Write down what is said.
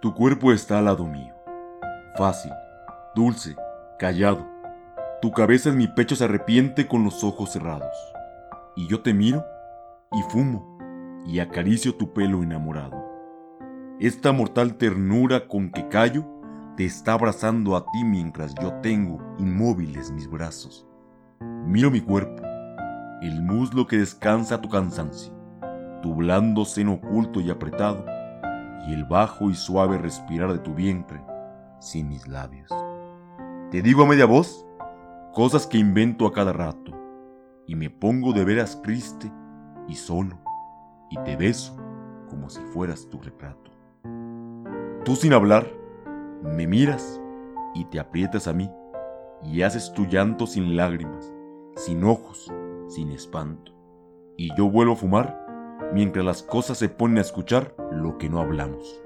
Tu cuerpo está al lado mío, fácil, dulce, callado. Tu cabeza en mi pecho se arrepiente con los ojos cerrados. Y yo te miro y fumo y acaricio tu pelo enamorado. Esta mortal ternura con que callo te está abrazando a ti mientras yo tengo inmóviles mis brazos. Miro mi cuerpo, el muslo que descansa tu cansancio, tu blando seno oculto y apretado, y el bajo y suave respirar de tu vientre sin mis labios. Te digo a media voz cosas que invento a cada rato, y me pongo de veras triste y solo, y te beso como si fueras tu retrato. Tú sin hablar, me miras y te aprietas a mí, y haces tu llanto sin lágrimas, sin ojos, sin espanto. Y yo vuelvo a fumar mientras las cosas se ponen a escuchar lo que no hablamos.